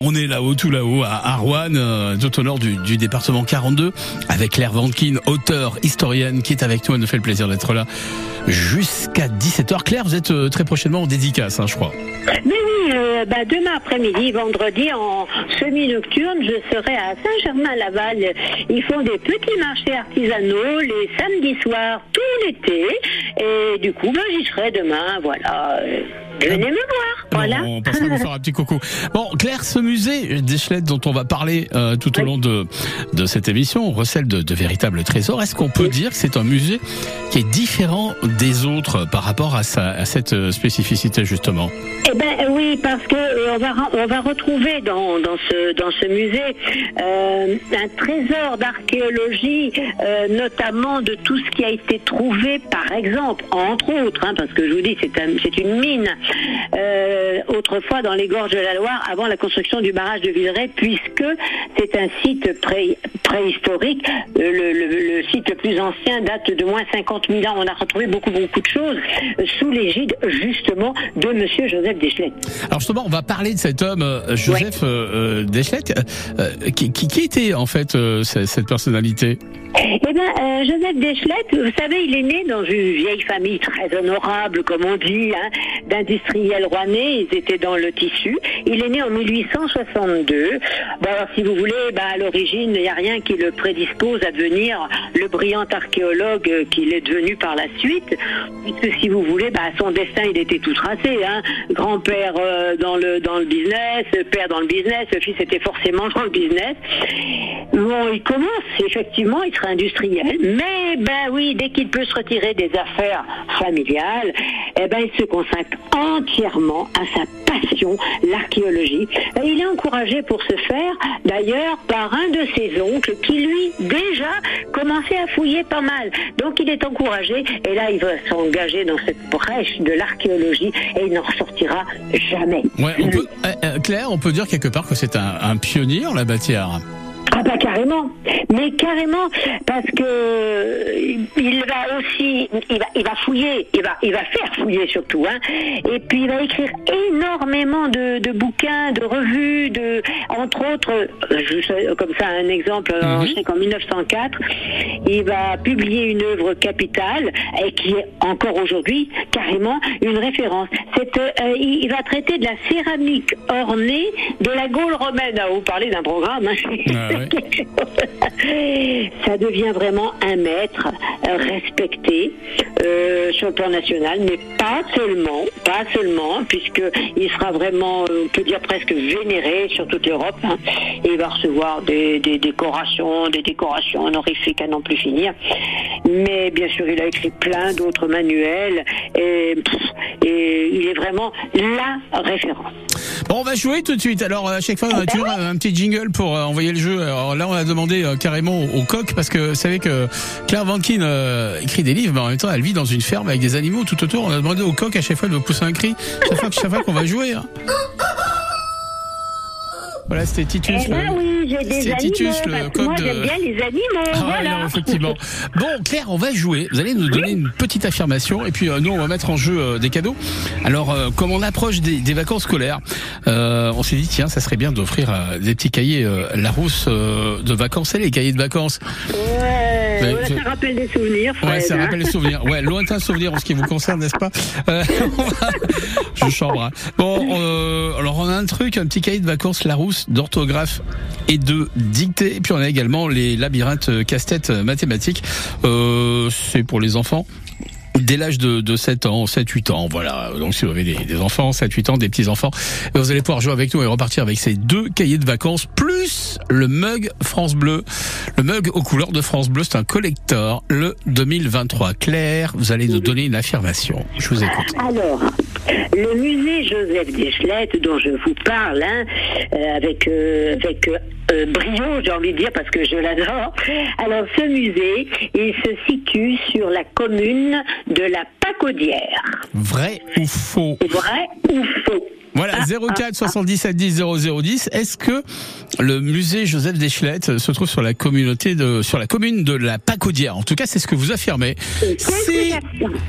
On est là-haut, tout là-haut, à Rouen, euh, tout au nord du, du, département 42, avec Claire Vankin, auteure, historienne, qui est avec nous. Elle nous fait le plaisir d'être là jusqu'à 17h. Claire, vous êtes euh, très prochainement en dédicace, hein, je crois. Mais oui, euh, bah, demain après-midi, vendredi, en semi-nocturne, je serai à Saint-Germain-Laval. Ils font des petits marchés artisanaux les samedis soirs, tout l'été. Et du coup, bah, j'y serai demain, voilà. Venez me voir, voilà. On passera vous faire un petit coucou. Bon, Claire, ce musée d'Echelette dont on va parler euh, tout au long de, de cette émission recèle de, de véritables trésors. Est-ce qu'on peut dire que c'est un musée qui est différent des autres par rapport à, sa, à cette spécificité justement? Eh ben oui, parce que euh, on va on va retrouver dans, dans ce dans ce musée euh, un trésor d'archéologie, euh, notamment de tout ce qui a été trouvé, par exemple, entre autres, hein, parce que je vous dis c'est un, c'est une mine euh, autrefois dans les gorges de la Loire avant la construction du barrage de Villeray, puisque c'est un site pré, préhistorique. Le, le, le, site le plus ancien date de moins 50 000 ans. On a retrouvé beaucoup, beaucoup de choses sous l'égide, justement, de Monsieur Joseph Deschlet. Alors justement, on va parler de cet homme, Joseph ouais. euh, Deschlet. Euh, qui, qui, qui, était en fait euh, cette personnalité? Eh bien, euh, Joseph Deschlet, vous savez, il est né dans une vieille famille très honorable, comme on dit, hein, d'industriels rouennais. Ils étaient dans le tissu. Il est né en 1862. Bon, alors, si vous voulez, bah, à l'origine, il n'y a rien qui le prédispose à devenir le brillant archéologue qu'il est devenu par la suite. Puisque, si vous voulez, bah, son destin, il était tout tracé. Hein. Grand-père euh, dans le dans le business, père dans le business, fils était forcément dans le business. Bon, il commence effectivement, il sera industriel, mais ben oui, dès qu'il peut se retirer des affaires familiales, eh ben il se consacre entièrement à sa passion, l'archéologie. Il est encouragé pour ce faire, d'ailleurs, par un de ses oncles qui lui déjà commençait à fouiller pas mal. Donc il est encouragé et là il va s'engager dans cette brèche de l'archéologie et il n'en ressortira jamais. Peut, euh, Claire, on peut dire quelque part que c'est un, pionnier la matière. Ah bah carrément, mais carrément parce que il va aussi, il va, il va fouiller, il va, il va faire fouiller surtout, hein. Et puis il va écrire énormément de, de bouquins, de revues, de, entre autres, je, comme ça un exemple, je sais qu'en 1904, il va publier une œuvre capitale et qui est encore aujourd'hui carrément une référence. C'est, euh, il va traiter de la céramique ornée de la Gaule romaine. Ah, vous parlez d'un programme. Hein. Ça devient vraiment un maître respecté euh, sur le plan national, mais pas seulement, pas seulement, puisque il sera vraiment, on peut dire presque vénéré sur toute l'Europe. Hein, et il va recevoir des, des, décorations, des décorations honorifiques à n'en plus finir. Mais bien sûr, il a écrit plein d'autres manuels et, et il est vraiment la référence. Bon, on va jouer tout de suite. Alors, à chaque fois, on a toujours un petit jingle pour euh, envoyer le jeu. Alors là, on a demandé euh, carrément au, coq parce que vous savez que Claire Vankin euh, écrit des livres, mais en même temps, elle vit dans une ferme avec des animaux tout autour. On a demandé au coq à chaque fois de pousser un cri chaque fois, chaque fois qu'on va jouer. Hein. Voilà, c'était Titus. Eh ben oui, j'ai des animaux. Titus, le coq moi, de... j'aime bien les animaux. Ah, voilà. non, effectivement. Bon, Claire, on va jouer. Vous allez nous donner une petite affirmation et puis euh, nous, on va mettre en jeu euh, des cadeaux. Alors, euh, comme on approche des, des vacances scolaires, on s'est dit tiens, ça serait bien d'offrir des petits cahiers Larousse de vacances. Et les cahiers de vacances? Ouais, ouais je... ça rappelle des souvenirs. Fred, ouais, ça hein. rappelle des souvenirs. Ouais, lointain souvenir en ce qui vous concerne, n'est-ce pas? Va... Je chambre. Hein. Bon, alors on a un truc, un petit cahier de vacances Larousse d'orthographe et de dictée. Et puis on a également les labyrinthes casse-tête mathématiques. Euh, c'est pour les enfants dès l'âge de, de 7 ans, 7-8 ans, voilà. Donc si vous avez des, des enfants, 7-8 ans, des petits-enfants, vous allez pouvoir jouer avec nous et repartir avec ces deux cahiers de vacances, plus le mug France Bleu. Le mug aux couleurs de France Bleu, c'est un collector, le 2023. Claire, vous allez nous donner une affirmation. Je vous écoute. Alors, le musée Joseph Deschlet, dont je vous parle, hein, euh, avec, euh, avec euh, brio, j'ai envie de dire, parce que je l'adore. Alors, ce musée, il se situe sur la commune de la Pacaudière. Vrai ou faux? Vrai ou faux? Voilà, 04 77 10 00 10. Est-ce que le musée Joseph Deschlette se trouve sur la communauté de, sur la commune de la Pacaudière? En tout cas, c'est ce que vous affirmez. Si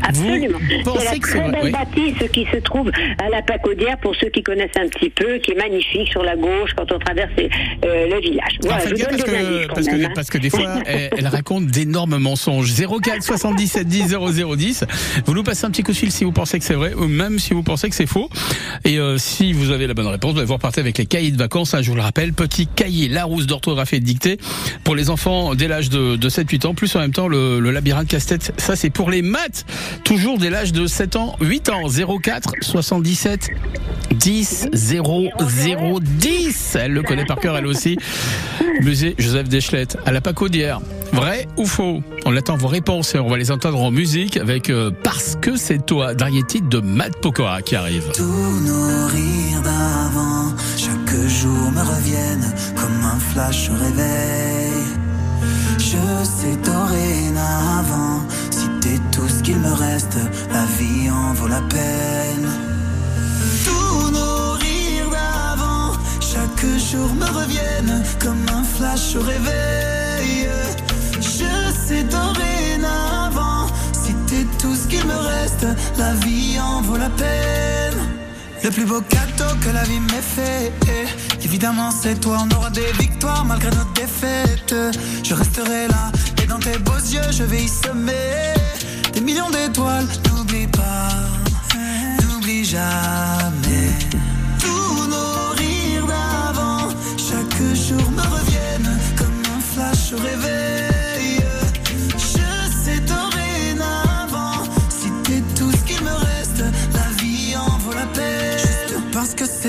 Absolument. C'est la que très belle Oui. bâtisse qui se trouve à la Pacaudière, pour ceux qui connaissent un petit peu, qui est magnifique sur la gauche quand on traverse euh, le village. Voilà, parce que, parce, que, hein. parce que des fois, elle, elle raconte d'énormes mensonges. 04 77 10 00 10. Vous nous passez un petit coup de fil si vous pensez que c'est vrai, ou même si vous pensez que c'est faux. Et euh, si vous avez la bonne réponse, vous repartez avec les cahiers de vacances. hein, je vous le rappelle, petit cahier Larousse d'orthographe et de dictée pour les enfants dès l'âge de, de 7-8 ans, plus en même temps le, labyrinthe casse-tête. Ça, c'est pour les maths, toujours dès l'âge de 7 ans, 8 ans. 04 77 10 0 0 10. Elle le connaît par cœur, elle aussi. Musée Joseph Deschlette à la Pacaudière. Vrai ou faux? On attend vos réponses et on va les entendre en musique avec euh, Parce que c'est toi, titre de Matt Pokora qui arrive. Nos rires d'avant, chaque jour me reviennent comme un flash au réveil. Je sais dorénavant, si t'es tout ce qu'il me reste, la vie en vaut la peine. Tous nos rires d'avant, chaque jour me reviennent comme un flash au réveil. Je sais dorénavant, si t'es tout ce qu'il me reste, la vie en vaut la peine. Le plus beau cadeau que la vie m'ait fait, évidemment c'est toi, on aura des victoires malgré nos défaites. Je resterai là, et dans tes beaux yeux, je vais y semer des millions d'étoiles. N'oublie pas, n'oublie jamais. Tous nos rires d'avant, chaque jour me reviennent comme un flash au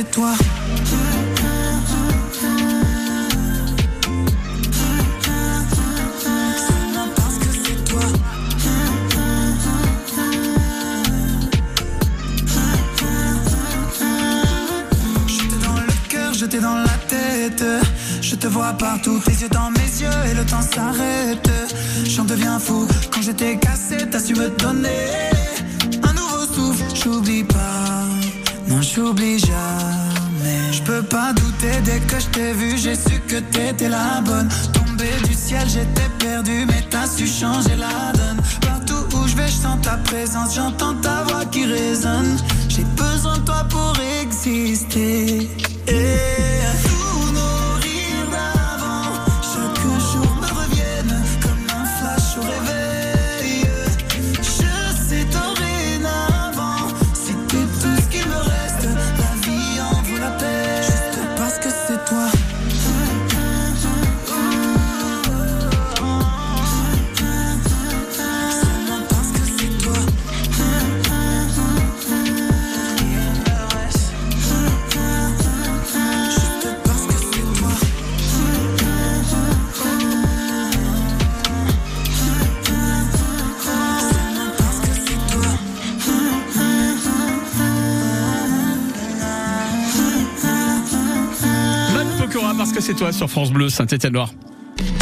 c'est toi. Cœur, j'étais dans la tête. Je te vois partout, tes yeux dans mes yeux et le temps s'arrête. J'en deviens fou quand j'étais cassé, t'as su me donner un nouveau souffle. J'oublie pas, non j'oublie jamais. Je peux pas douter dès que je t'ai vu, j'ai su que t'étais la bonne. Tombé du ciel, j'étais perdu, mais t'as su changer la donne. Partout où je vais, je sens ta présence, j'entends ta voix qui résonne. J'ai besoin de toi pour exister. Et que c'est toi sur France Bleu Saint-Étienne-Noir.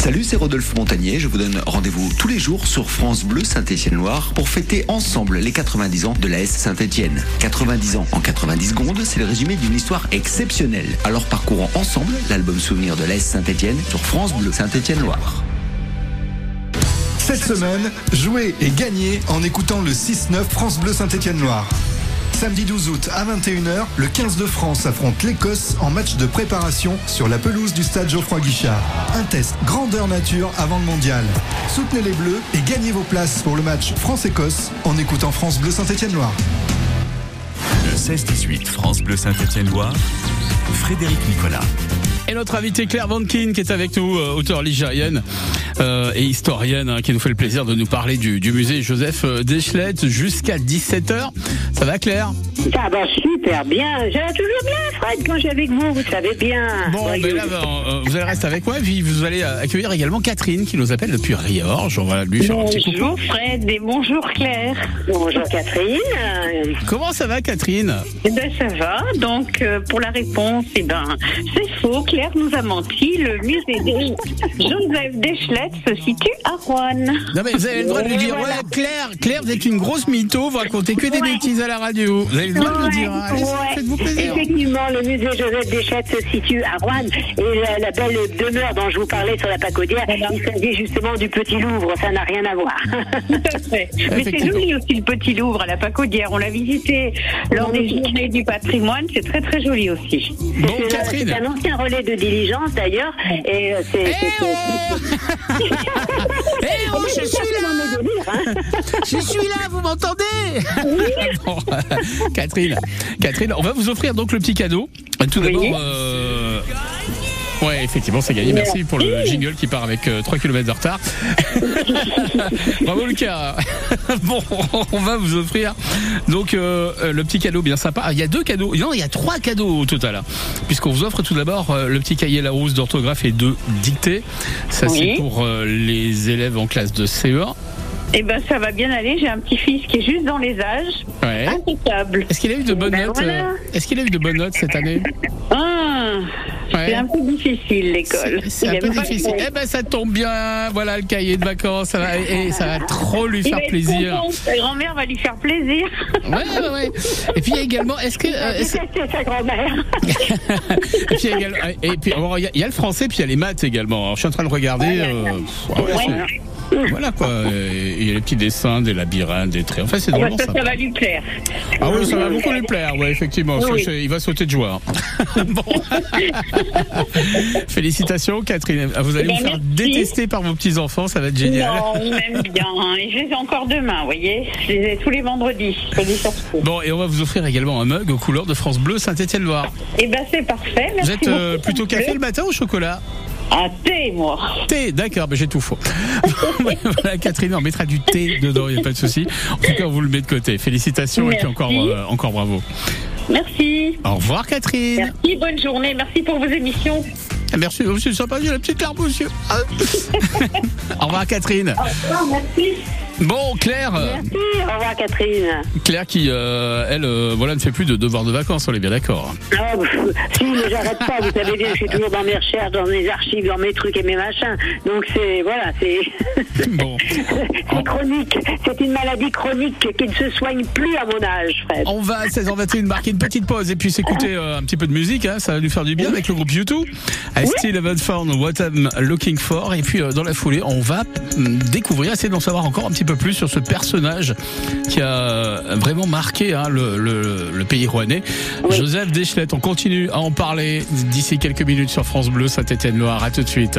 Salut, c'est Rodolphe Montagnier. Je vous donne rendez-vous tous les jours sur France Bleu Saint-Étienne-Loire pour fêter ensemble les 90 ans de la S Saint-Étienne. 90 ans en 90 secondes, c'est le résumé d'une histoire exceptionnelle. Alors parcourons ensemble l'album souvenir de la S Saint-Étienne sur France Bleu Saint-Étienne-Loire. Cette semaine, jouez et gagnez en écoutant le 6-9 France Bleu Saint-Étienne-Loire. Samedi 12 août à 21h, le 15 de France affronte l'Écosse en match de préparation sur la pelouse du stade Geoffroy Guichard. Un test grandeur nature avant le mondial. Soutenez les Bleus et gagnez vos places pour le match France-Écosse en écoutant France Bleu Saint-Étienne-Loire. Le 16-18 France Bleu Saint-Étienne-Loire, Frédéric Nicolas. Et notre invitée Claire Vankin qui est avec nous, euh, auteure ligérienne euh, et historienne, hein, qui nous fait le plaisir de nous parler du, du musée Joseph euh, Deschlette jusqu'à 17h. Ça va Claire? Ça va super bien. J'allais toujours bien, Fred, quand j'ai avec vous, vous savez bien. Bon, Voyons. ben là, ben, euh, vous allez rester avec moi, puis vous allez accueillir également Catherine qui nous appelle depuis Riorges. On va lui faire un petit coucou. Bonjour Fred et bonjour Claire. Bonjour Catherine. Comment ça va Catherine? Eh ben ça va. Donc euh, pour la réponse, eh ben c'est faux. Claire nous a menti. Le musée Joseph Deschlet Se situe à Rouen. Non mais vous avez le droit de lui dire, ouais, Claire, Claire, vous êtes une grosse mytho, vous racontez que des Ouais. bêtises à la radio. Vous avez le droit de le dire, hein. Allez, Ouais. faites-vous plaisir. Effectivement, le musée Joseph Deschette se situe à Rouen et la, la belle demeure dont je vous parlais sur la Pacodière, il s'agit justement du Petit Louvre, ça n'a rien à voir. Tout à fait. Mais c'est joli aussi le petit Louvre à la Pacodière. On l'a visité lors des journées du patrimoine. C'est très très joli aussi. Bon, C'est un ancien relais de diligence d'ailleurs et euh, c'est. Eh c'est- oh Eh oh, je suis là. Je suis là, vous m'entendez Bon, euh, Catherine, Catherine, on va vous offrir donc le petit cadeau. Tout d'abord, euh, ouais, effectivement, c'est gagné. Merci pour le jingle qui part avec euh, 3 km de retard. Bravo Lucas. Bon, on va vous offrir donc euh, euh, le petit cadeau bien sympa. Ah, Il y a deux cadeaux, non, il y a trois cadeaux au total. hein. Puisqu'on vous offre tout d'abord euh, le petit cahier Larousse d'orthographe et de dictée. Ça Oui. c'est pour euh, les élèves en classe de E CE1. Eh ben, ça va bien aller. J'ai un petit-fils qui est juste dans les âges. Ouais. Impeccable. Est-ce qu'il a eu de bonnes Ben notes voilà. euh, Est-ce qu'il a eu de bonnes notes cette année? Ah, Ouais. c'est un peu difficile l'école. C'est- un peu difficile. Eh ben ça tombe bien. Voilà le cahier de vacances. Ça va, et, ça va trop lui faire plaisir. Sa grand-mère va lui faire plaisir. Ouais, ouais, ouais. Et puis il y a également, est-ce que, euh, C'est sa grand-mère. et puis il y a également- et puis alors, il y, a- le français, puis il y a les maths également. Alors, je suis en train de regarder. euh, pff, ouais, Voilà quoi. Il y a les petits dessins, des labyrinthes, des traits. Enfin, c'est Ah bah, vraiment ça, ça. ça va lui plaire. Ah oui, ça va beaucoup lui plaire, ouais, effectivement. Oui. il va sauter de joie. bon. Félicitations, Catherine. Vous allez Eh vous ben, faire merci. détester par vos petits enfants, ça va être génial. Non, m'aime bien. Et je les ai encore demain, vous voyez. Je les ai tous les vendredis. Je. Bon, et on va vous offrir également un mug aux couleurs de France Bleu Saint-Étienne-Loire. Eh ben, c'est parfait. Vous Merci êtes euh, plutôt café le matin ou chocolat? Ah, thé, moi. Thé, d'accord, mais j'ai tout faux. voilà, Catherine, on mettra du thé dedans, il n'y a pas de souci. En tout cas, on vous le met de côté. Félicitations et puis encore, euh, encore bravo. Merci. Au revoir, Catherine. Merci, bonne journée. Merci pour vos émissions. Merci, oh, c'est sympa, j'ai la petite larme, monsieur. Au revoir, Catherine. merci. Bon, Claire, Merci, au revoir Catherine. Claire qui, euh, elle, euh, voilà, ne fait plus de devoirs de vacances, on est bien d'accord. Ah, si, mais j'arrête pas, vous savez bien, je suis toujours dans mes recherches, dans mes archives, dans mes trucs et mes machins. Donc c'est, voilà, c'est, Bon, c'est chronique. C'est une maladie chronique qui ne se soigne plus à mon âge, Fred. on va à 16h21 marquer une petite pause et puis s'écouter euh, un petit peu de musique, hein, ça va nous faire du bien avec le groupe YouTube. I still haven't found what I'm looking for. Et puis dans la foulée, on va hum, découvrir, essayer d'en savoir encore un petit peu plus sur ce personnage qui a vraiment marqué hein, le, le- le pays rouennais. Joseph Deschlette, on continue à en parler d'ici quelques minutes sur France Bleu Saint-Étienne-Loire. À tout de suite.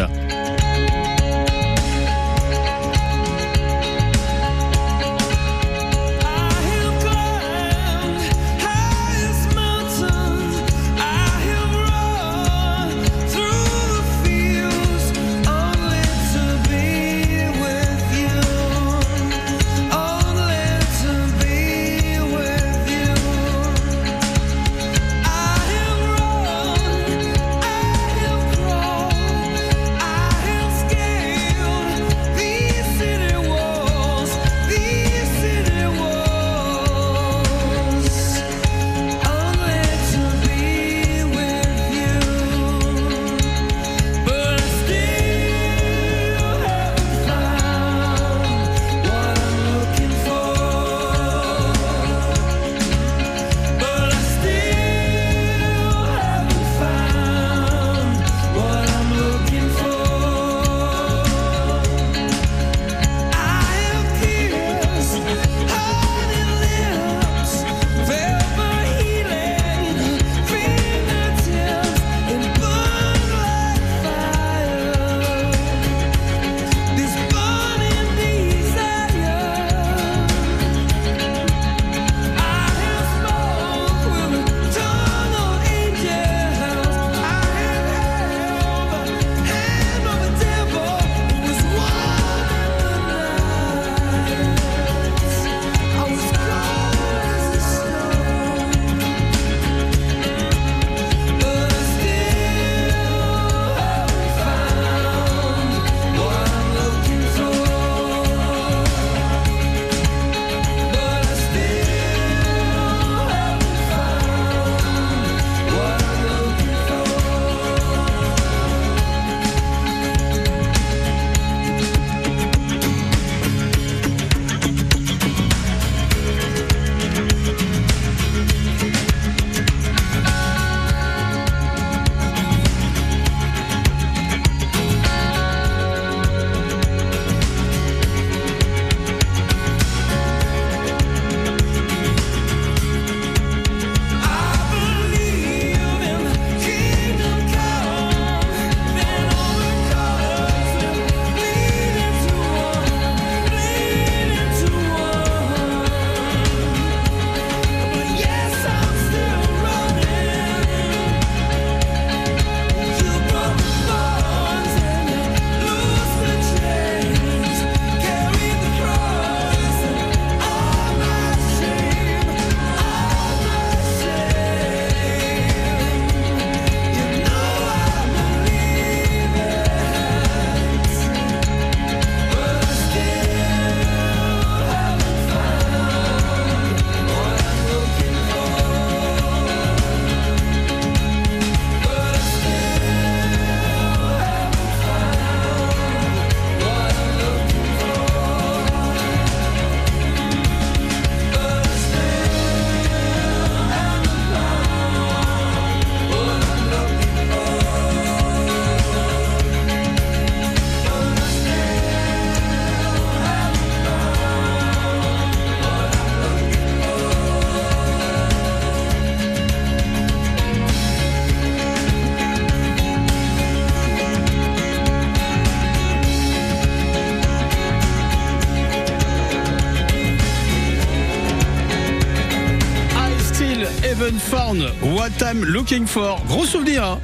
What I'm Looking For. Gros souvenir. Hein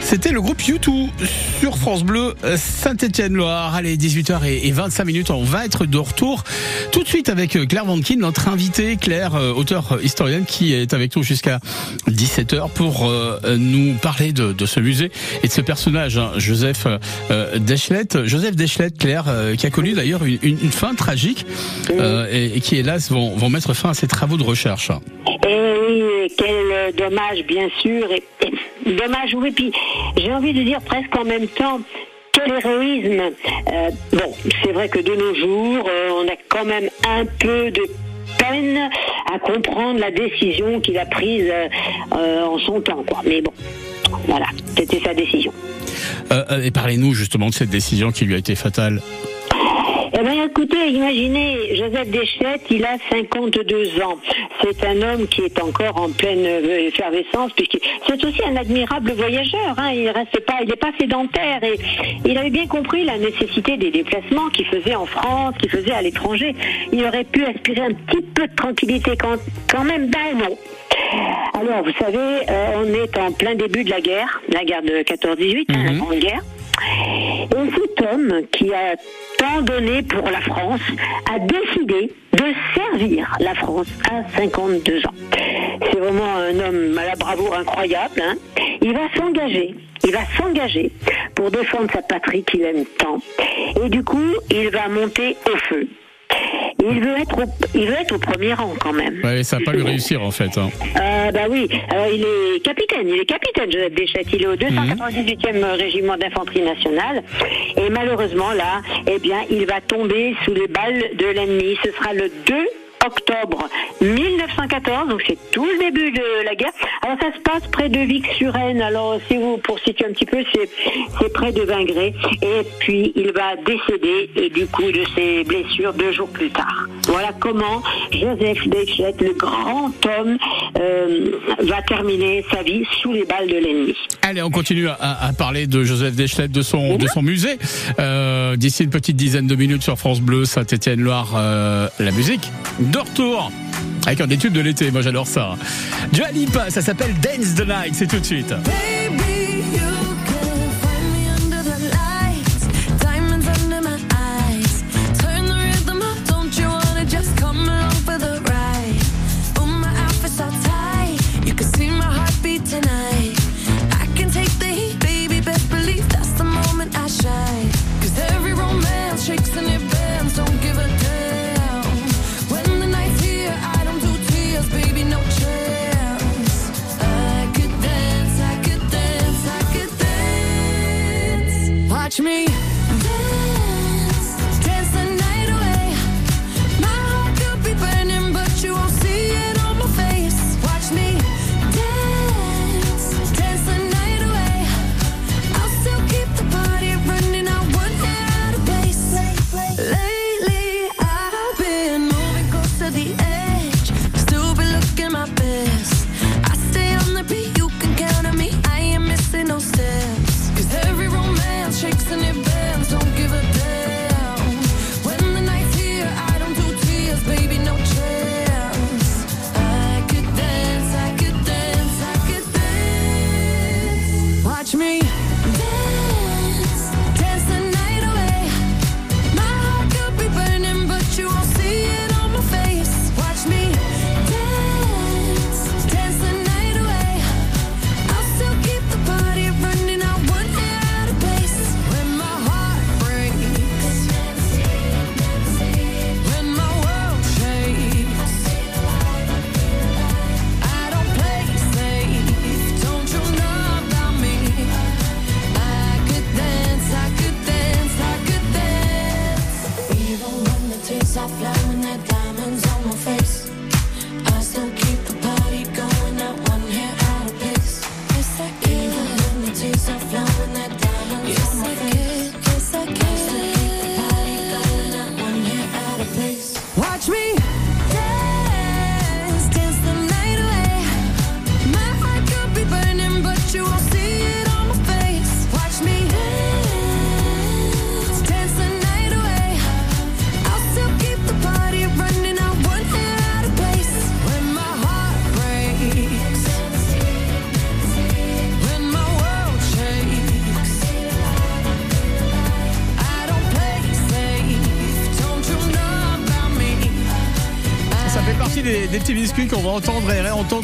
c'était le groupe U2 sur France Bleu Saint-Étienne-Loire. Allez, 18h et 25 minutes, on va être de retour tout de suite avec Claire Vankin, notre invitée, Claire, euh, auteur historienne qui est avec nous jusqu'à 17h pour euh, nous parler de, ce musée et de ce personnage, hein, Joseph euh, Deschlette. Joseph Deschlette, Claire, qui a connu d'ailleurs une, fin tragique et, qui, hélas, vont, vont mettre fin à ses travaux de recherche. Et oui, quel dommage, bien sûr. Et, dommage, oui, puis j'ai envie de dire presque en même temps, quel héroïsme. Euh, bon, c'est vrai que de nos jours, euh, on a quand même un peu de peine à comprendre la décision qu'il a prise euh, en son temps, quoi. Mais bon, voilà, c'était sa décision. et parlez-nous justement de cette décision qui lui a été fatale. Eh bien, écoutez, imaginez, Joseph Deschette, il a 52 ans. C'est un homme qui est encore en pleine euh, effervescence, puisque c'est aussi un admirable voyageur. Hein. Il reste pas, il n'est pas sédentaire et il avait bien compris la nécessité des déplacements qu'il faisait en France, qu'il faisait à l'étranger. Il aurait pu aspirer un petit peu de tranquillité quand, quand même. Ben non. Alors, vous savez, euh, on est en plein début de la guerre, la guerre de 14-18, hein, la mhm. Grande Guerre. Et cet homme qui a tant donné pour la France a décidé de servir la France à 52 ans. C'est vraiment un homme à la bravoure incroyable. Hein. Il va s'engager, il va s'engager pour défendre sa patrie qu'il aime tant. Et du coup, il va monter au feu il veut être au, il veut être au premier rang quand même. Ouais, ça va pas lui réussir en fait. Hein. Euh, bah oui, alors il est capitaine, il est capitaine Joseph Deschette, il est au 298e régiment d'infanterie nationale et malheureusement là, eh bien, il va tomber sous les balles de l'ennemi. Ce sera le 2 octobre 1914, donc c'est tout le début de la guerre. Alors ça se passe près de Vic-sur-Aisne. Alors si vous pour situer un petit peu, c'est près de Vingré. Et puis il va décéder du coup de ses blessures deux jours plus tard. Voilà comment Joseph Deschette, le grand homme, euh, va terminer sa vie sous les balles de l'ennemi. Allez, on continue à, parler de Joseph Deschlette, de son, de son musée. Euh, d'ici une petite dizaine de minutes sur France Bleu, Saint-Étienne-Loire, euh, la musique retour avec un des tubes de l'été. Moi, j'adore ça. Dua Lipa, ça s'appelle Dance the Night. C'est tout de suite. To me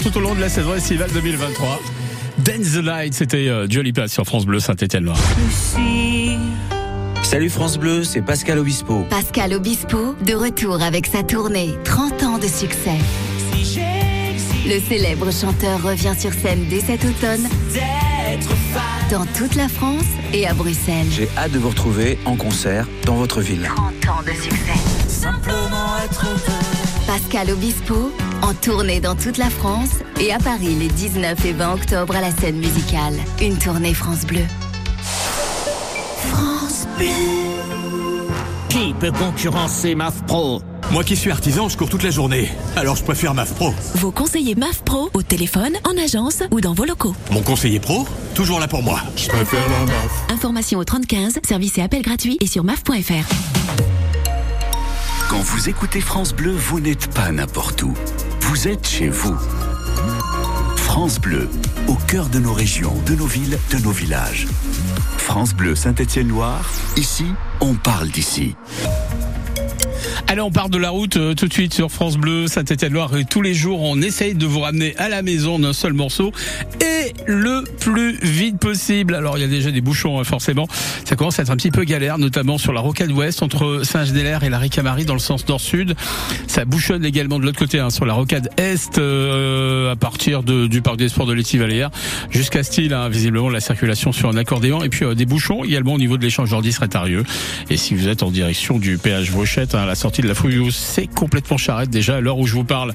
tout au long de la saison estivale 2023. Dance the Light, c'était euh, Jolly Place sur France Bleu Saint-Étienne-Loire. Salut France Bleu, c'est Pascal Obispo. Pascal Obispo, de retour avec sa tournée 30 ans de succès. Le célèbre chanteur revient sur scène dès cet automne dans toute la France et à Bruxelles. J'ai hâte de vous retrouver en concert dans votre ville. 30 ans de succès. Simplement être Pascal Obispo, en tournée dans toute la France et à Paris les 19 et 20 octobre à la scène musicale. Une tournée France Bleu. France Bleu. Qui peut concurrencer MAF Pro Moi qui suis artisan, je cours toute la journée. Alors je préfère MAF Pro. Vos conseillers MAF Pro au téléphone, en agence ou dans vos locaux. Mon conseiller pro, toujours là pour moi. Je préfère la MAF. Information au 3015, service et appel gratuit et sur maf.fr. Quand vous écoutez France Bleu, vous n'êtes pas n'importe où. Vous êtes chez vous. France Bleu, au cœur de nos régions, de nos villes, de nos villages. France Bleu Saint-Étienne-Loire, ici, on parle d'ici. Allez, on part de la route euh, tout de suite sur France Bleu, Saint-Étienne-Loire. Tous les jours, on essaye de vous ramener à la maison d'un seul morceau et le plus vite possible. Alors, il y a déjà des bouchons, hein, forcément. Ça commence à être un petit peu galère, notamment sur la rocade ouest entre Saint-Genélaire et la Ricamari dans le sens nord-sud. Ça bouchonne également de l'autre côté, hein, sur la rocade est, euh, à partir de, du parc des sports de l'Étivallière jusqu'à Style, hein, visiblement la circulation sur un accordéon. Et puis euh, des bouchons également au niveau de l'échange Jordi-Sretarieux. Et si vous êtes en direction du péage Vauchette, hein, la sortie la Fouillouse, c'est complètement charrette déjà à l'heure où je vous parle.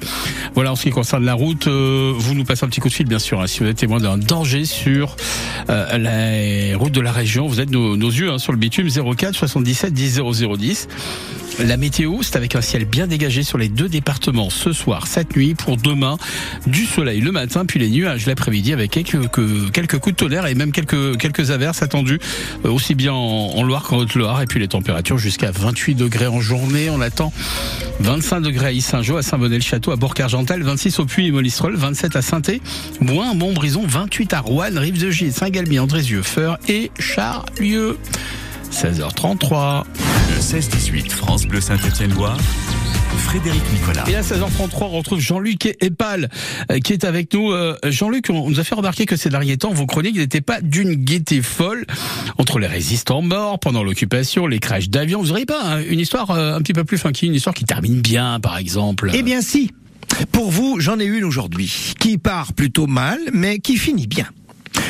Voilà, en ce qui concerne la route, euh, vous nous passez un petit coup de fil, bien sûr, hein, si vous êtes témoin d'un danger sur euh, la route de la région. Vous êtes nos, yeux hein, sur le bitume 04 77 10 0010. La météo, c'est avec un ciel bien dégagé sur les deux départements ce soir, cette nuit, pour demain, du soleil le matin, puis les nuages l'après-midi avec quelques, que- quelques coups de tonnerre et même quelques, quelques averses attendues, euh, aussi bien en, Loire qu'en Haute-Loire, et puis les températures jusqu'à 28 degrés en journée. On attend 25 degrés à Issingeau, à Saint-Bonnet-le-Château, à Bourg-Argental, 26 au Puy et Molistrol, 27 à saint Boin, Montbrison, 28 à Roanne, Rive-de-Gier, Saint-Galmier, Andrézieux, Feur et Charlieu. 16h33. Le 16-18 France Bleu Saint-Étienne-Loire, Frédéric Nicolas. Et à 16h33, on retrouve Jean-Luc Epal euh, qui est avec nous. Euh, Jean-Luc, on nous a fait remarquer que ces derniers temps, vos chroniques n'étaient pas d'une gaieté folle. Entre les résistants morts pendant l'occupation, les crashs d'avions, vous n'auriez pas hein, une histoire euh, un petit peu plus funky, une histoire qui termine bien, par exemple? Eh bien si. Pour vous, j'en ai une aujourd'hui, qui part plutôt mal, mais qui finit bien.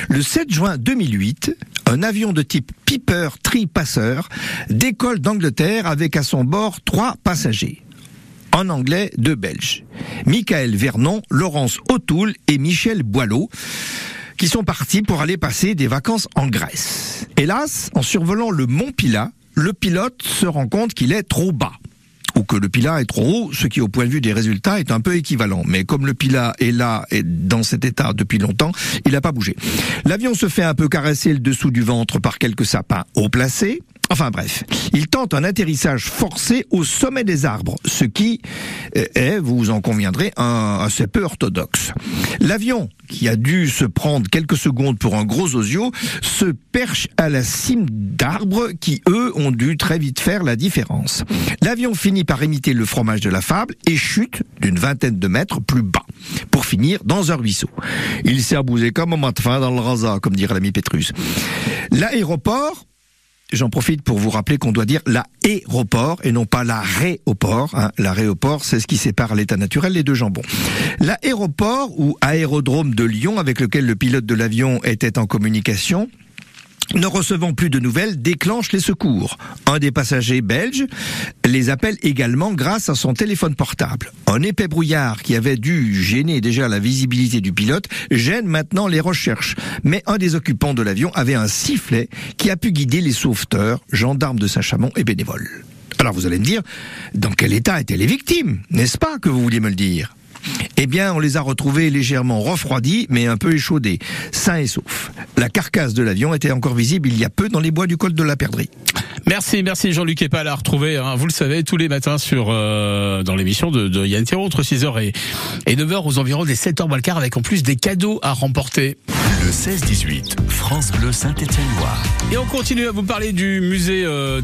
Le 7 juin 2008, un avion de type Piper Tripasseur décolle d'Angleterre avec à son bord trois passagers. En anglais, deux Belges. Michael Vernon, Laurence O'Toole et Michel Boileau qui sont partis pour aller passer des vacances en Grèce. Hélas, en survolant le mont Pila, le pilote se rend compte qu'il est trop bas ou que le Pila est trop haut, ce qui au point de vue des résultats est un peu équivalent. Mais comme le Pila est là et dans cet état depuis longtemps, il n'a pas bougé. L'avion se fait un peu caresser le dessous du ventre par quelques sapins haut placés. Enfin bref, il tente un atterrissage forcé au sommet des arbres, ce qui est, vous en conviendrez, un, assez peu orthodoxe. L'avion, qui a dû se prendre quelques secondes pour un gros osio, se perche à la cime d'arbres qui, eux, ont dû très vite faire la différence. L'avion finit par imiter le fromage de la fable et chute d'une vingtaine de mètres plus bas, pour finir dans un ruisseau. Il s'est abousé comme un mat de fin dans le rasa, comme dirait l'ami Pétrus. L'aéroport, J'en profite pour vous rappeler qu'on doit dire l'aéroport et non pas l'aéroport. Hein. L'aéroport, c'est ce qui sépare l'état naturel des deux jambons. L'aéroport ou aérodrome de Lyon, avec lequel le pilote de l'avion était en communication, ne recevant plus de nouvelles, déclenche les secours. Un des passagers belges les appelle également grâce à son téléphone portable. Un épais brouillard qui avait dû gêner déjà la visibilité du pilote gêne maintenant les recherches. Mais un des occupants de l'avion avait un sifflet qui a pu guider les sauveteurs, gendarmes de Saint-Chamond et bénévoles. Alors vous allez me dire, dans quel état étaient les victimes? N'est-ce pas que vous vouliez me le dire? Eh bien, on les a retrouvés légèrement refroidis, mais un peu échaudés, sains et saufs. La carcasse de l'avion était encore visible il y a peu dans les bois du col de la Perdrix. Merci, merci Jean-Luc Epal à retrouver, hein, vous le savez, tous les matins sur euh, dans l'émission de, Yann Thérault, entre 6h et, et 9h aux environs des 7h moins le quart, avec en plus des cadeaux à remporter. Le Le 16-18, France Bleu Saint-Étienne-Loire. Et on continue à vous parler du musée euh,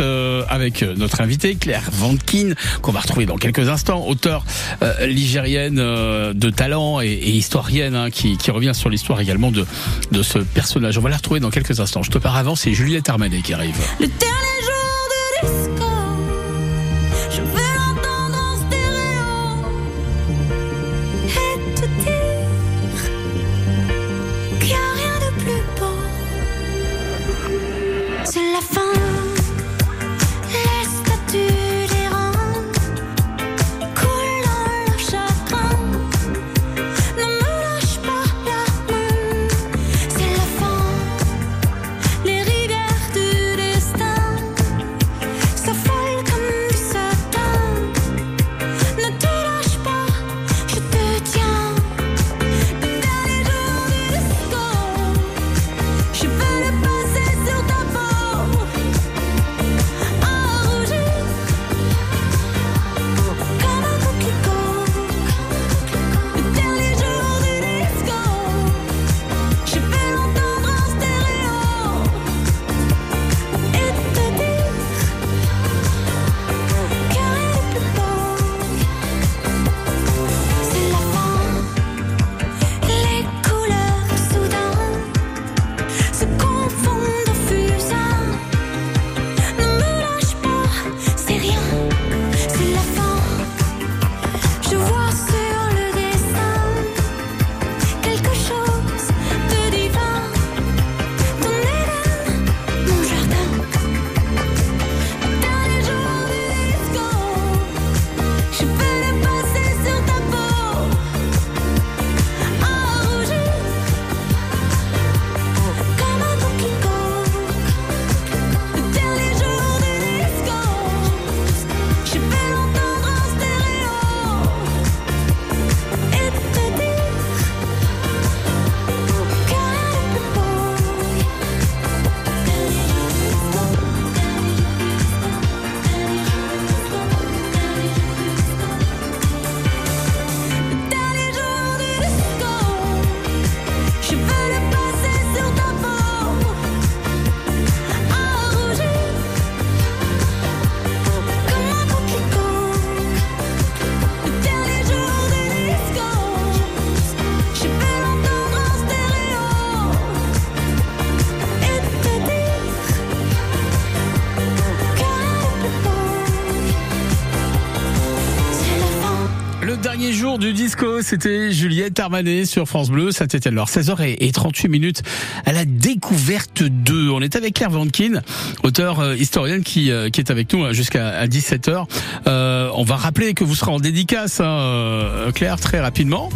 euh, avec euh, notre invitée Claire Vankin, qu'on va retrouver dans quelques instants, auteure euh, ligérienne euh, de talent et, et historienne, hein, qui, qui revient sur l'histoire également de, de ce personnage. On va la retrouver dans quelques instants. Je te pars avant, c'est Juliette Armanet qui arrive. Le dernier jour de c'était Juliette Armanet sur France Bleu, Saint-Etienne. Alors 16h38 minutes à la découverte 2. On est avec Claire Vankin, auteure euh, historienne qui, euh, qui est avec nous euh, jusqu'à 17h. Euh, on va rappeler que vous serez en dédicace, hein, euh, Claire, très rapidement.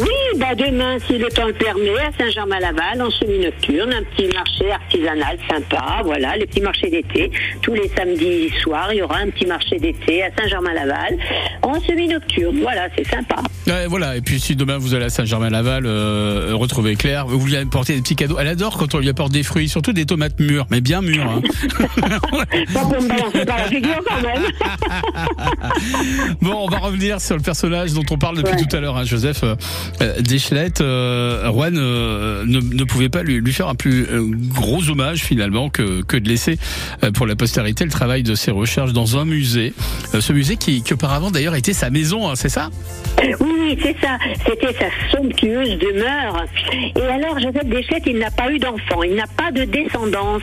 Oui, bah demain, si le temps le permet, à Saint-Germain-Laval, en semi-nocturne, un petit marché artisanal sympa, voilà, les petits marchés d'été. Tous les samedis soirs, il y aura un petit marché d'été à Saint-Germain-Laval, en semi-nocturne. Voilà, c'est sympa. Ouais, voilà. Et puis si demain vous allez à Saint-Germain-Laval, euh, retrouver Claire, vous lui apportez des petits cadeaux. Elle adore quand on lui apporte des fruits, surtout des tomates mûres, mais bien mûres. hein. Pas pour me balancer par la figure quand même. Bon, on va revenir sur le personnage dont on parle depuis Ouais. tout à l'heure, hein, Joseph Deschlette. Euh, Juan euh, ne, ne pouvait pas lui, lui faire un plus euh, gros hommage finalement que, que de laisser euh, pour la postérité le travail de ses recherches dans un musée. Euh, ce musée qui, qui auparavant d'ailleurs était sa maison, hein, c'est ça? Oui, c'est ça. C'était sa somptueuse demeure. Et alors, Joseph Deschette, il n'a pas eu d'enfant, il n'a pas de descendance.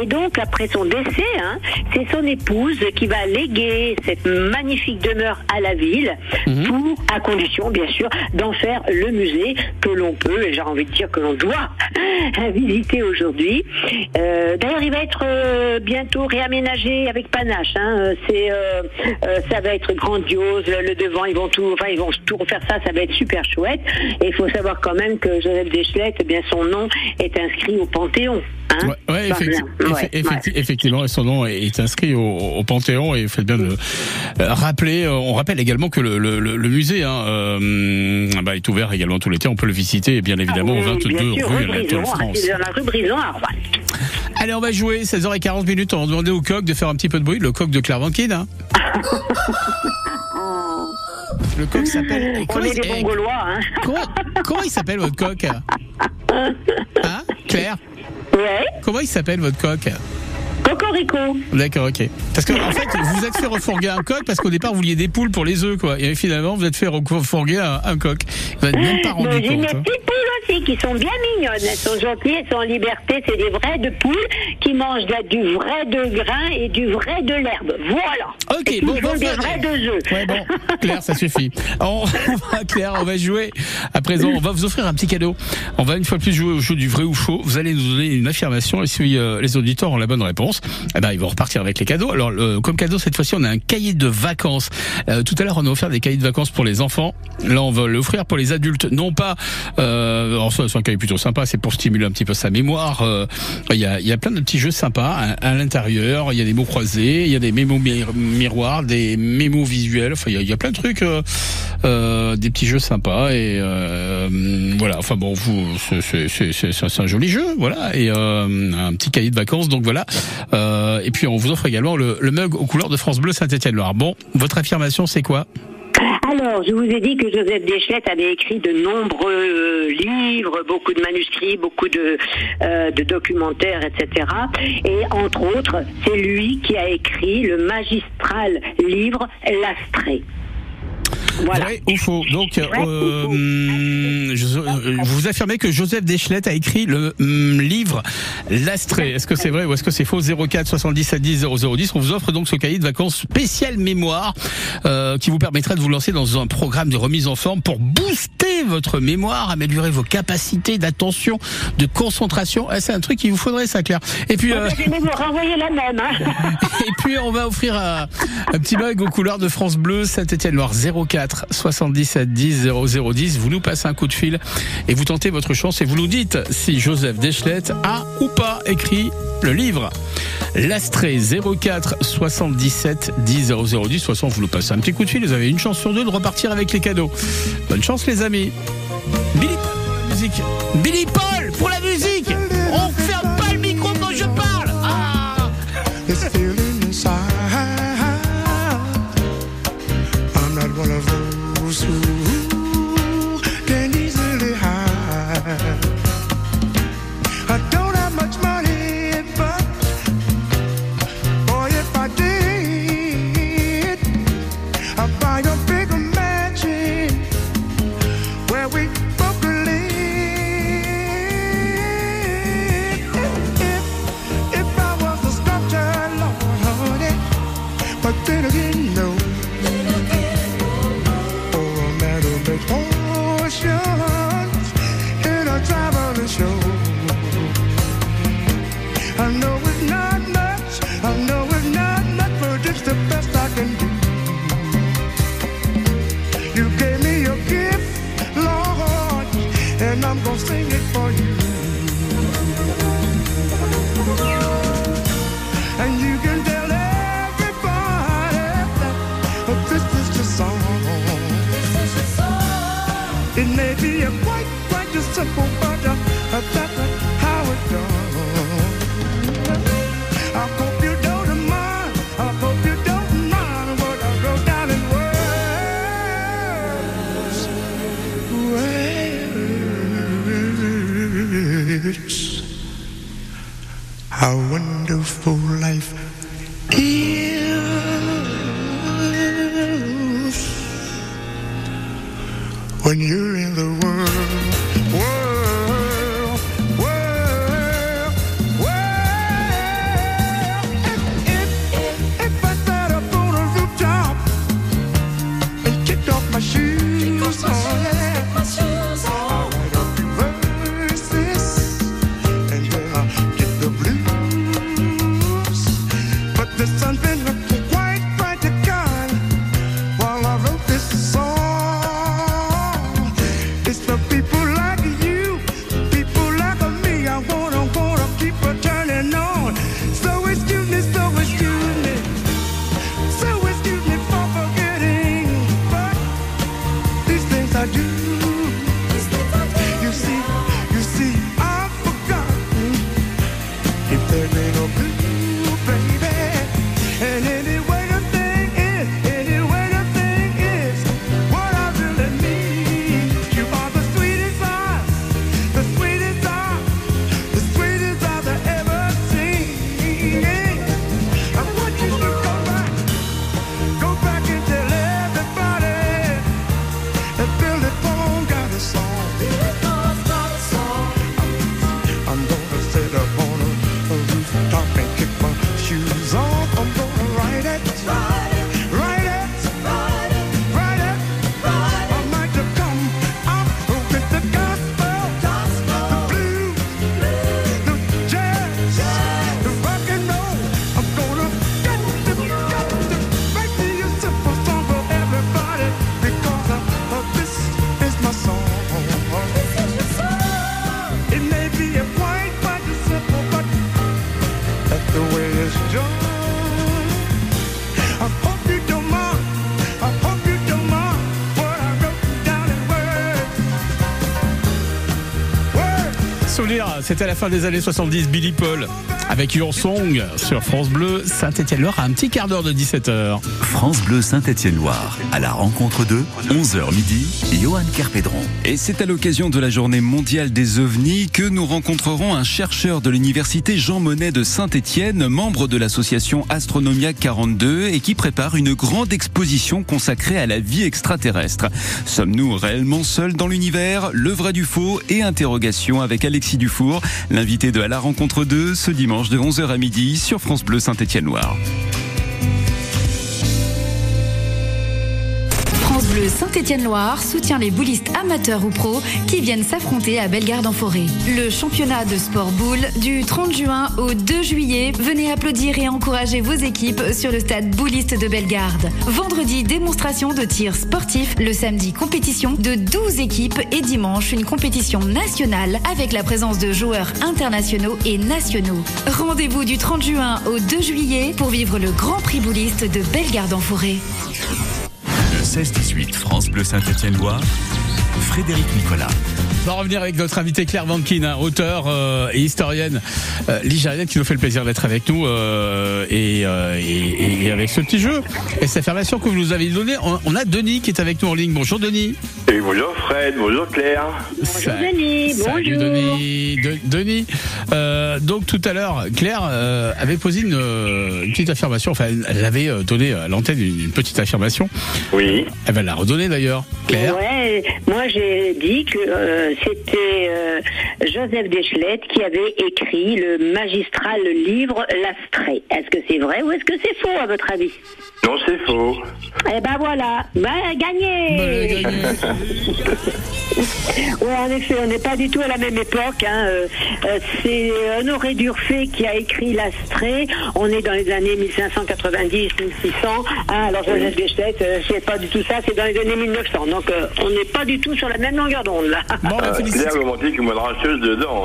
Et donc, après son décès, hein, c'est son épouse qui va léguer cette magnifique demeure à la ville, pour, à condition, bien sûr, d'en faire le musée que l'on peut, et j'ai envie de dire que l'on doit visiter aujourd'hui. Euh, D'ailleurs, il va être euh, bientôt réaménagé avec panache. Hein. Euh, C'est, euh, euh, ça va être grandiose. Le, devant, ils vont tout, enfin, ils vont tout refaire ça. Ça va être super chouette. Et il faut savoir quand même que Joseph Deschlette, eh bien, son nom est inscrit au Panthéon. Hein ouais, effecti- Ouais, effecti- effectivement, et son nom est, inscrit au, au Panthéon et faites bien de le euh, rappeler. Euh, On rappelle également que le, le, le- le musée hein, euh, bah, est ouvert également tout l'été. On peut le visiter, bien évidemment, Ah au oui, 22 bien sûr, rue Brison, France. dans la rue Brison à Rouen. Allez, on va jouer 16h40 minutes. On va demander au coq de faire un petit peu de bruit. Le coq de Claire Vankin, hein. Le coq s'appelle. On est des eh, bons Gaulois, hein. comment, comment il s'appelle votre coq? Hein? Claire? Comment il s'appelle votre coq? Cocorico. D'accord, ok. Parce que en fait, vous vous êtes fait refourguer un coq parce qu'au départ vous vouliez des poules pour les œufs, quoi. Et finalement, vous êtes fait refourguer un, un coq. Vous n'êtes même pas rendu j'ai mes compte. hein. petites poules aussi qui sont bien mignonnes. Elles sont gentilles, elles sont en liberté. C'est des vraies de poules qui mangent de du vrai de grain et du vrai de l'herbe. Voilà. Ok, et bon, bon, des vrais de œufs. Ouais, bon, Claire, ça suffit. On, on va, Claire, on va jouer. À présent, on va vous offrir un petit cadeau. On va une fois de plus jouer au jeu du vrai ou faux. Vous allez nous donner une affirmation et si euh, les auditeurs ont la bonne réponse, eh ben, ils vont repartir avec les cadeaux. Alors, le- comme cadeau, cette fois-ci, on a un cahier de vacances. Euh, tout à l'heure, on a offert des cahiers de vacances pour les enfants. Là, on va l'offrir pour les adultes. Non pas, euh, alors c'est un cahier plutôt sympa. C'est pour stimuler un petit peu sa mémoire. Euh, Il y, a, y a plein de petits jeux sympas à, à l'intérieur. Il y a des mots croisés, il y a des mémos mir- miroirs, des mémos visuels. Enfin, il y a, plein de trucs, euh, euh, des petits jeux sympas. Et voilà. Enfin bon, vous, c'est un joli jeu, voilà. Et euh, un petit cahier de vacances, donc voilà. Euh, et puis on vous offre également le, le mug aux couleurs de France Bleu Saint-Étienne-Loire. Bon, votre affirmation, c'est quoi? Alors, je vous ai dit que Joseph Deschlette avait écrit de nombreux euh, livres, beaucoup de manuscrits, beaucoup de, euh, de documentaires, etc. Et entre autres, c'est lui qui a écrit le magistral livre L'Astrée. Voilà. Vrai ou faux Donc, euh, hum, je- euh, vous affirmez que Joseph Deschlette a écrit le hum, livre L'Astrée. Est-ce que c'est vrai ou est-ce que c'est faux? 04 77 10 0010. On vous offre donc ce cahier de vacances spécial mémoire euh, qui vous permettra de vous lancer dans un programme de remise en forme pour booster votre mémoire, améliorer vos capacités d'attention, de concentration. Ah, c'est un truc qu'il vous faudrait, ça, Claire. Et puis. euh, Je vais vous renvoyer la même. Hein. et puis on va offrir un, un petit mug aux couleurs de France Bleu Saint-Étienne-Loire 04 77 10 0010. Vous nous passez un coup de fil et vous tentez votre chance et vous nous dites si Joseph Deschlette a ou pas écrit le livre. L'Astrée 04 77 10 0010. De toute façon, vous nous passez un petit coup de fil. Vous avez une chance sur deux de repartir avec les cadeaux. Bonne chance, les amis. Billy Paul, pour la musique. Billy Paul pour la is the song. It may be a quite, quite a simple, but uh, that's how it goes. I hope you don't mind. I hope you don't mind what I down in words. Words. How wonderful When you C'était à la fin des années 70, Billy Paul avec Your Song sur France Bleu, Saint-Étienne-Loire à un petit quart d'heure de 17h. France Bleu Saint-Étienne-Loire, à la rencontre de 11h midi, Johan Kerpédron. Et c'est à l'occasion de la journée mondiale des ovnis que nous rencontrerons un chercheur de l'université Jean Monnet de Saint-Étienne, membre de l'association Astronomia 42 et qui prépare une grande exposition consacrée à la vie extraterrestre. Sommes-nous réellement seuls dans l'univers? Le vrai du faux et interrogation avec Alexis Dufour, l'invité de À la rencontre 2 ce dimanche de 11h à midi sur France Bleu Saint-Étienne-Loire. Bleu Saint-Étienne-Loire soutient les boulistes amateurs ou pros qui viennent s'affronter à Bellegarde en forêt. Le championnat de sport boule du 30 juin au 2 juillet. Venez applaudir et encourager vos équipes sur le stade bouliste de Bellegarde. Vendredi, démonstration de tir sportif. Le samedi, compétition de 12 équipes et dimanche, une compétition nationale avec la présence de joueurs internationaux et nationaux. Rendez-vous du 30 juin au 2 juillet pour vivre le Grand Prix bouliste de Bellegarde en forêt. Le 16-18 France Bleu Saint-Étienne-Loire, Frédéric Nicolas. On va revenir avec notre invité Claire Vankin, hein, auteure euh, et historienne euh, ligérienne qui nous fait le plaisir d'être avec nous euh, et, euh, et- et avec ce petit jeu et cette affirmation que vous nous avez donnée. On, on a Denis qui est avec nous en ligne. Bonjour Denis. Et bonjour Fred, bonjour Claire. Bonjour Denis, Salut Denis. De- Denis. Euh, donc tout à l'heure, Claire euh, avait posé une, une petite affirmation. Enfin, elle- avait donné à l'antenne une, une petite affirmation. Oui. Elle va la redonner d'ailleurs. Claire. Ouais, moi j'ai dit que euh, c'était euh, Joseph Deschlette qui avait écrit le magistral livre L'Astrée. Est-ce que c'est vrai ou est-ce que c'est faux à votre avis? Non, c'est faux. Eh ben voilà, ben gagné Ouais, en effet, on n'est pas du tout à la même époque. hein. Euh, euh, c'est Honoré Durfé qui a écrit l'Astrée. On est dans les années 1590, 1600. Ah, alors Joseph Deschlette, euh, c'est pas du tout ça, c'est dans les années 1900. Donc euh, on n'est pas du tout sur la même longueur d'onde là. Euh, Claire romantique ou racheuse dedans.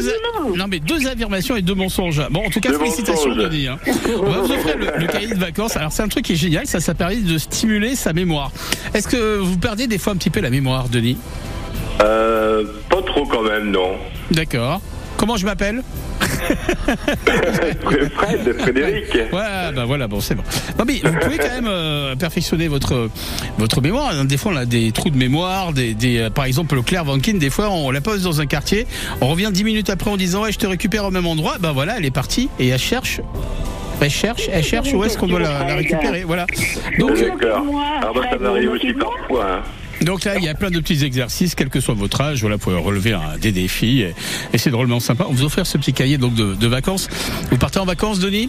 c'est. Non mais deux affirmations et deux mensonges. Bon en tout cas Deux félicitations mensonges. Denis. hein. On va vous offrir le, le cahier de vacances. Alors c'est un truc qui est génial, ça ça permet de stimuler sa mémoire. Est-ce que vous perdez des fois un petit peu la mémoire Denis? Euh, pas trop quand même, non. D'accord. Comment je m'appelle? Fred, Frédéric. Ouais, bah voilà, bon, c'est bon. Non, mais vous pouvez quand même euh, perfectionner votre votre mémoire. hein. Des fois, on a des trous de mémoire. Des, des, euh, par exemple, le Claire Vankin, des fois, on la pose dans un quartier. On revient dix minutes après en disant, ouais, je te récupère au même endroit. Ben voilà, elle est partie et elle cherche. Elle cherche, elle cherche où est-ce qu'on doit la, la récupérer. Voilà. Donc, euh, D'accord. Ça m'arrive aussi parfois. hein. Donc là, il y a plein de petits exercices, quel que soit votre âge. Voilà, pour relever un- des défis. Et, et c'est drôlement sympa. On vous offrir ce petit cahier donc de, de vacances. Vous partez en vacances, Denis?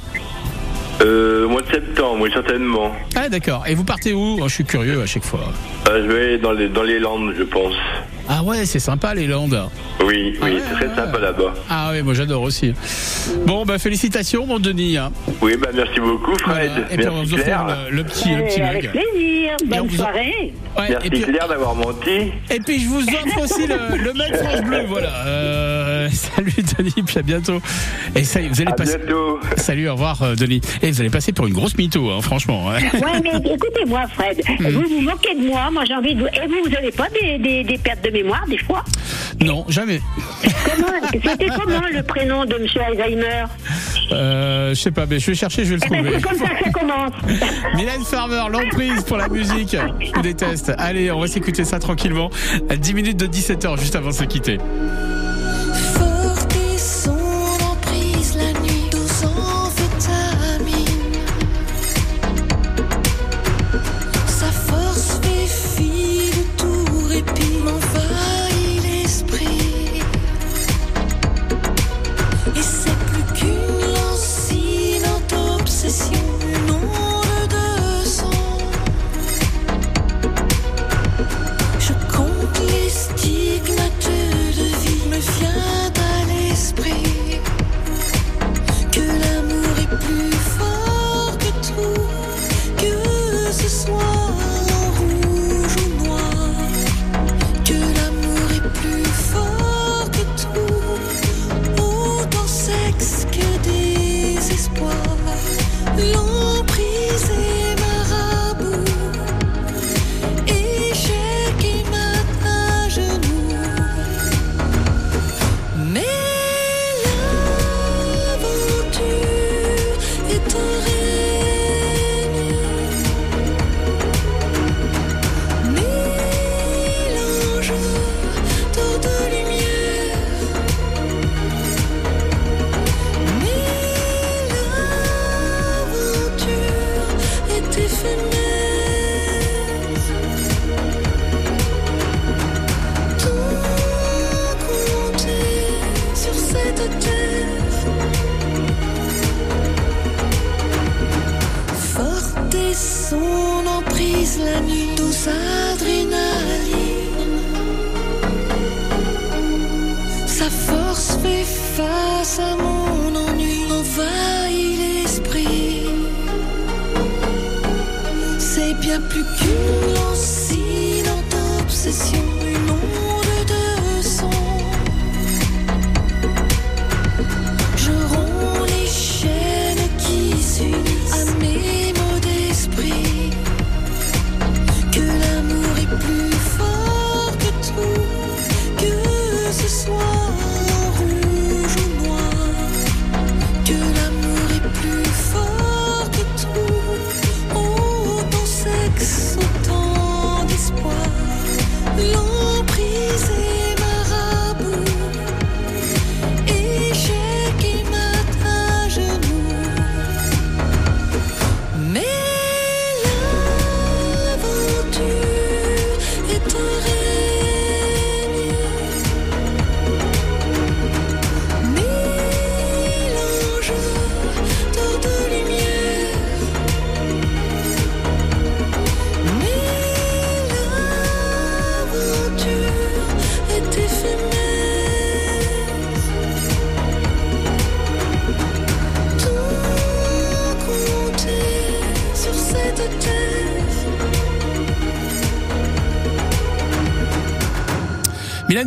Euh, au mois de septembre, oui, certainement. Ah d'accord. Et vous partez où? Oh, Je suis curieux à chaque fois. Euh, je vais dans les, dans les Landes, je pense. Ah ouais, c'est sympa les Landes. Oui, oui, c'est très sympa là-bas. Ah oui, moi j'adore aussi. Bon, bah félicitations mon Denis. hein. Oui, bah merci beaucoup Fred. Voilà. Et puis on vous offrir Claire. le, le petit, le petit Eh, avec mug. plaisir. Bonne vous soirée. Ouais, Merci et, puis, Claire d'avoir menti. et puis je vous offre aussi le, le mug France Bleu, voilà. Euh, salut Denis, puis à bientôt. Et ça, y est, vous allez À passer. bientôt. Salut, au revoir euh, Denis. Et vous allez passer pour une grosse mytho, hein, franchement. hein. Ouais, mais écoutez-moi, Fred. Hmm. Vous vous moquez de moi. Moi, j'ai envie de vous. Et vous, vous n'avez pas des, des, des pertes de mémoire, des fois? Non, jamais. Comment C'était comment le prénom de Monsieur Alzheimer? Euh, je sais pas, mais je vais chercher, je vais le Eh ben, trouver. c'est comme ça que ça commence. Mylène Farmer, l'emprise pour la musique. Je vous déteste. Allez, on va s'écouter ça tranquillement. À 10 minutes de 17h, juste avant de se quitter.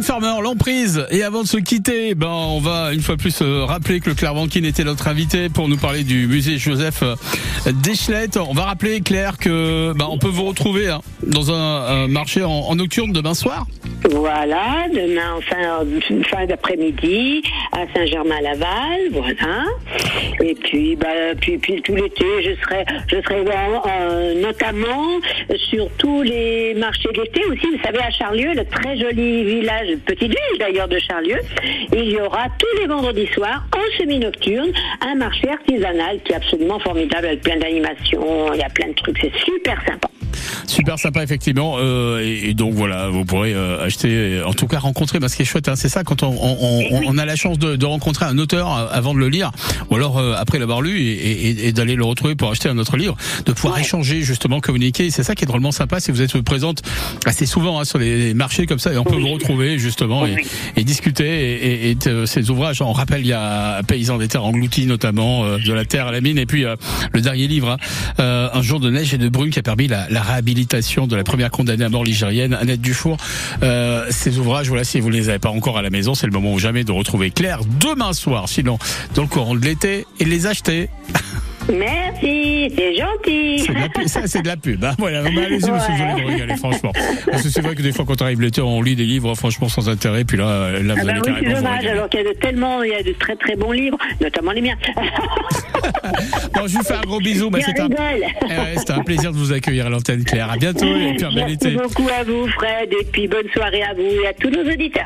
Farmer, l'emprise. Et avant de se quitter, ben on va une fois plus euh, rappeler que le Claire était notre invité pour nous parler du musée Joseph euh, Deschlette. On va rappeler Claire que ben, on peut vous retrouver hein, dans un, marché en, en nocturne demain soir. Voilà, demain en fin, fin d'après-midi à Saint-Germain-Laval, voilà. Et puis, bah, puis, puis tout l'été, je serai, je serai euh, notamment sur tous les marchés d'été aussi. Vous savez, à Charlieu, le très joli village, petite ville d'ailleurs de Charlieu, il y aura tous les vendredis soirs en semi-nocturne un marché artisanal qui est absolument formidable avec plein d'animations. Il y a plein de trucs, c'est super sympa. Super sympa effectivement. Euh, et, et donc voilà, vous pourrez euh, acheter, en tout cas rencontrer. Parce ce qui est chouette, hein, c'est ça quand on, on, on, on a la chance de, de rencontrer un auteur euh, avant de le lire, ou alors euh, après l'avoir lu et, et- et d'aller le retrouver pour acheter un autre livre, de pouvoir échanger justement, communiquer. C'est ça qui est drôlement sympa. Si vous êtes présente assez souvent hein, sur les marchés comme ça, et on peut vous retrouver justement et, et discuter. Et, de ces ouvrages, on rappelle, il y a Paysans des terres englouties notamment, euh, de la terre à la mine, et puis euh, le dernier livre, hein, euh, Un jour de neige et de brume, qui a permis la, la réhabilitation de la première condamnée à mort ligérienne, Annette Dufour. Euh, ces ouvrages, voilà, si vous les avez pas encore à la maison, c'est le moment ou jamais de retrouver Claire demain soir, sinon dans le courant de l'été, et les acheter. Merci, c'est gentil. C'est de la pub, ça, c'est de la pub. Hein. Voilà, allez-y, monsieur, vous allez régaler, franchement. Parce que c'est vrai que des fois, quand on arrive l'été, on lit des livres, franchement, sans intérêt, puis là, là, vous Ah bah allez oui, c'est dommage, alors qu'il y a de tellement, il y a de très très bons livres, notamment les miens. Bon, je vous fais un gros bisou. Bah, c'était un. Eh un plaisir de vous accueillir à l'antenne, Claire. À bientôt et puis un bel Merci été. beaucoup à vous, Fred, et puis bonne soirée à vous et à tous nos auditeurs.